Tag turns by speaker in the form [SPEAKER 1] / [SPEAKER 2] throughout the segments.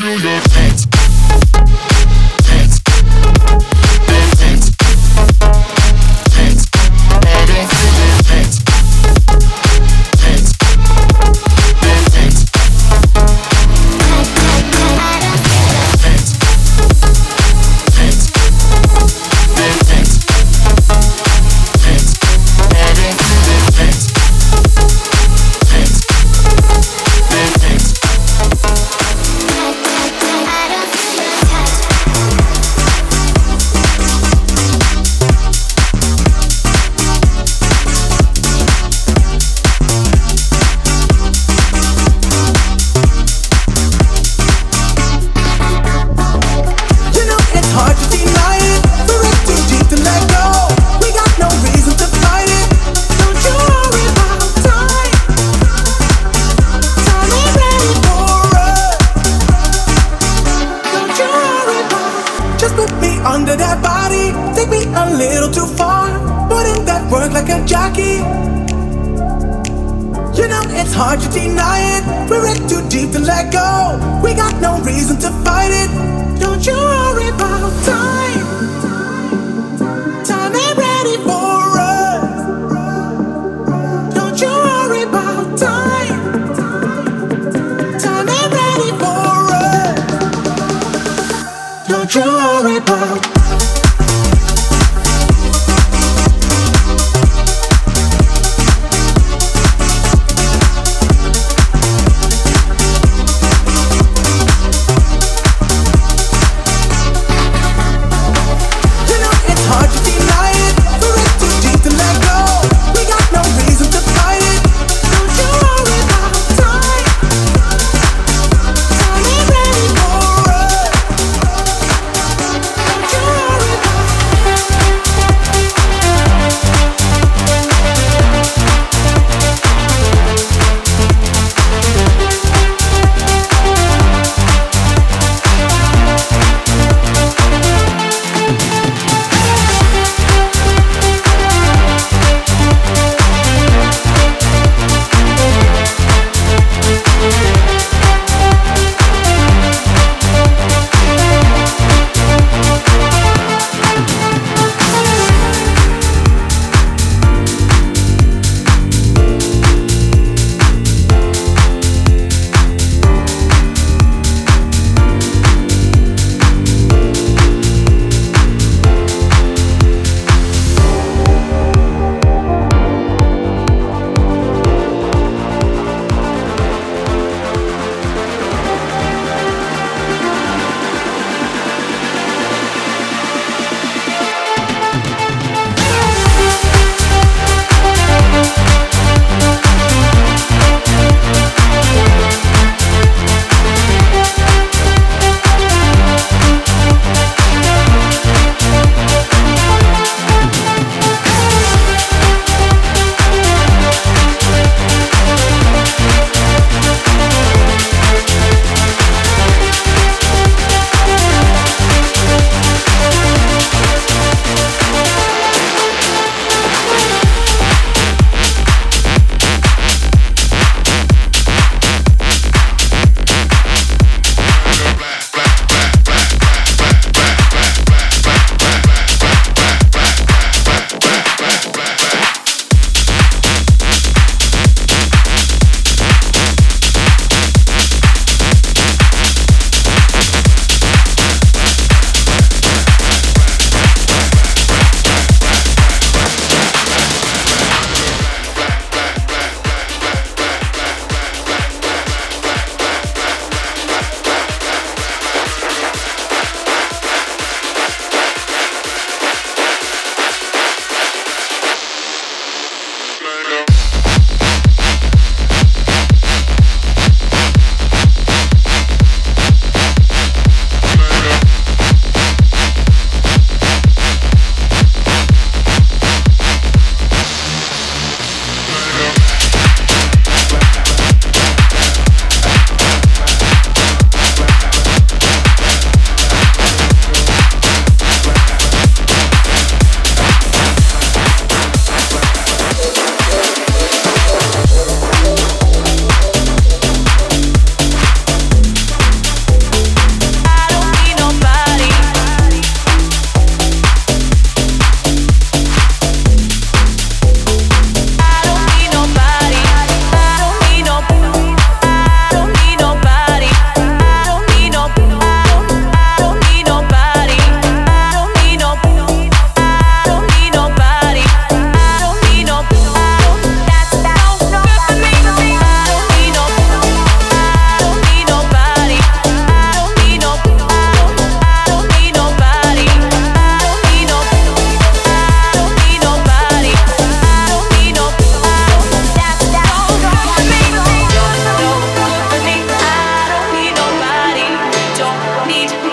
[SPEAKER 1] feel your pain love.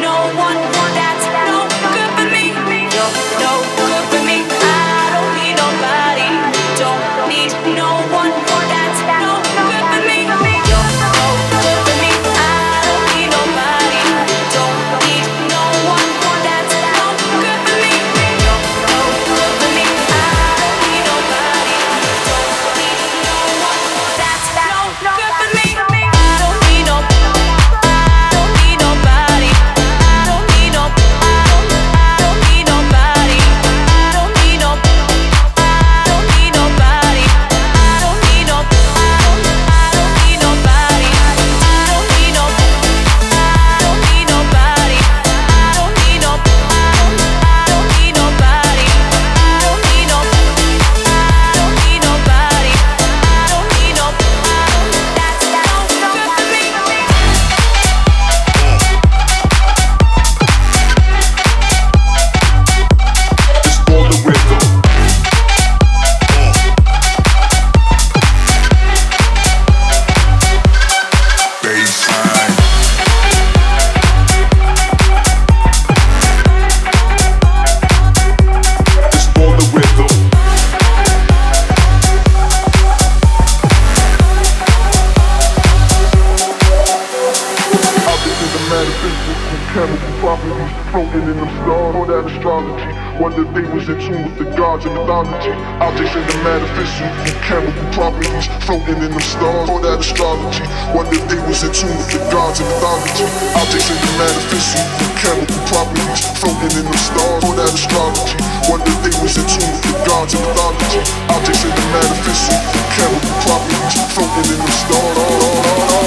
[SPEAKER 1] no one mythology. Objects in the metaphysical, chemical properties floating in the stars. All that astrology. What if they was in tune with the gods and mythology? Objects in the metaphysical, chemical properties floating in the stars. All that astrology. What if they was in tune with the gods and mythology? Objects in the metaphysical, chemical properties floating in the stars.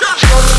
[SPEAKER 1] Shut